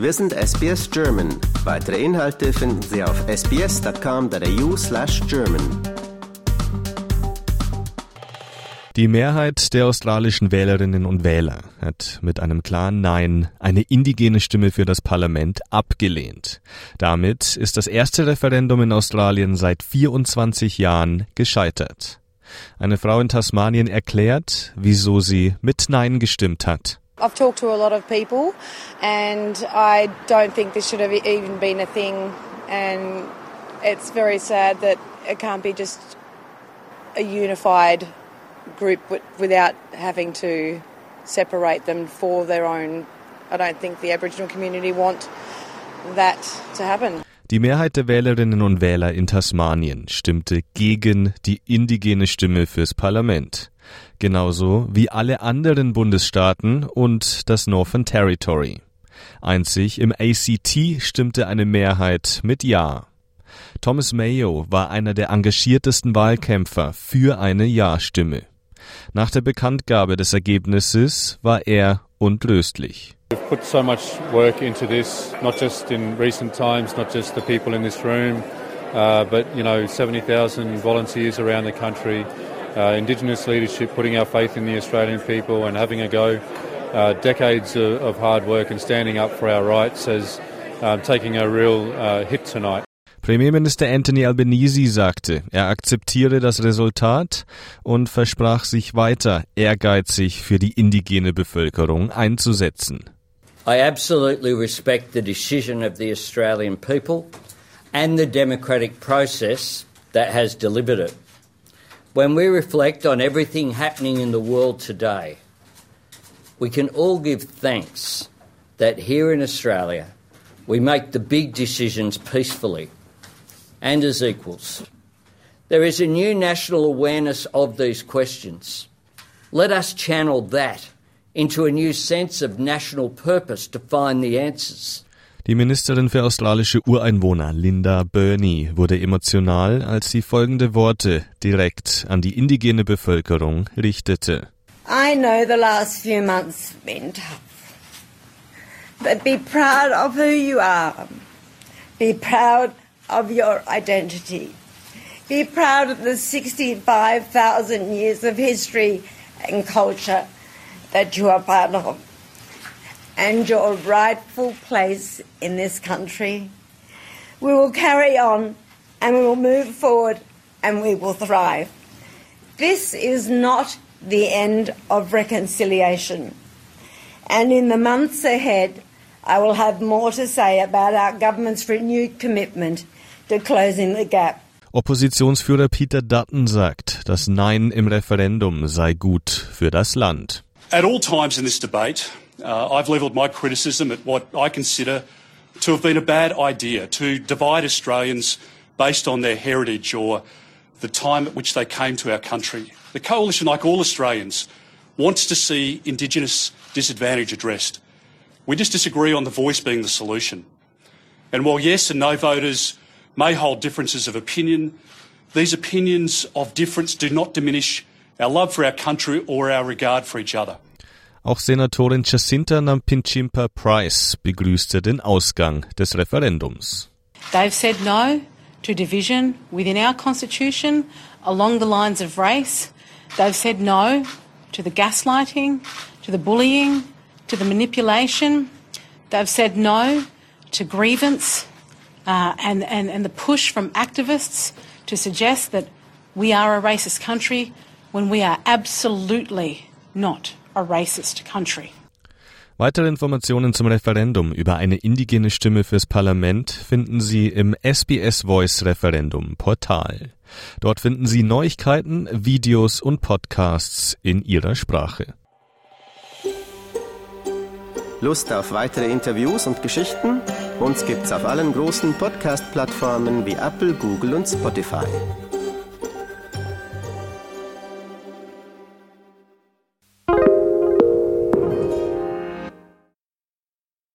Wir sind SBS German. Weitere Inhalte finden Sie auf sbs.com.au/german. Die Mehrheit der australischen Wählerinnen und Wähler hat mit einem klaren Nein eine indigene Stimme für das Parlament abgelehnt. Damit ist das erste Referendum in Australien seit 24 Jahren gescheitert. Eine Frau in Tasmanien erklärt, wieso sie mit Nein gestimmt hat. I've talked to a lot of people, and I don't think this should have even been a thing. And it's very sad that it can't be just a unified group without having to separate them for their own. I don't think the Aboriginal community want that to happen. Die Mehrheit der Wählerinnen und Wähler in Tasmanien stimmte gegen die indigene Stimme fürs Parlament. Genauso wie alle anderen Bundesstaaten und das Northern Territory. Einzig im ACT stimmte eine Mehrheit mit Ja. Thomas Mayo war einer der engagiertesten Wahlkämpfer für eine Ja-Stimme. Nach der Bekanntgabe des Ergebnisses war er untröstlich. We've put so much work into this, not just in recent times, not just the people in this room, uh, but you know, 70,000 volunteers around the country, uh, Indigenous leadership, putting our faith in the Australian people and having a go. Uh, decades of, of, hard work and standing up for our rights as um, taking a real uh, hit tonight. Premierminister Anthony Albanese sagte, er akzeptiere das Resultat und versprach sich weiter ehrgeizig für die indigene Bevölkerung einzusetzen. I absolutely respect the decision of the Australian people and the democratic process that has delivered it. When we reflect on everything happening in the world today, we can all give thanks that here in Australia we make the big decisions peacefully and as equals. There is a new national awareness of these questions. Let us channel that into a new sense of national purpose to find the answers. Die Ministerin für australische Ureinwohner Linda Burney wurde emotional, als sie folgende Worte direkt an die indigene Bevölkerung richtete. I know the last few months have been tough. But be proud of who you are. Be proud of your identity. Be proud of the 65,000 years of history and culture that you are part of and your rightful place in this country. We will carry on and we will move forward and we will thrive. This is not the end of reconciliation. And in the months ahead, I will have more to say about our government's renewed commitment to closing the gap. Oppositionsführer Peter Dutton sagt, das Nein im Referendum sei gut für das Land. At all times in this debate, uh, I've levelled my criticism at what I consider to have been a bad idea to divide Australians based on their heritage or the time at which they came to our country. The Coalition, like all Australians, wants to see Indigenous disadvantage addressed. We just disagree on the voice being the solution. And while yes and no voters may hold differences of opinion, these opinions of difference do not diminish our love for our country or our regard for each other. Auch Senatorin Jacinta Nampinchimpa Price begrüßte den Ausgang des Referendums. They've said no to division within our constitution along the lines of race. They've said no to the gaslighting, to the bullying, to the manipulation. They've said no to grievance uh, and, and, and the push from activists to suggest that we are a racist country when we are absolutely not a racist country. Weitere Informationen zum Referendum über eine indigene Stimme fürs Parlament finden Sie im SBS Voice Referendum Portal. Dort finden Sie Neuigkeiten, Videos und Podcasts in Ihrer Sprache. Lust auf weitere Interviews und Geschichten? Uns gibt's auf allen großen Podcast-Plattformen wie Apple, Google und Spotify.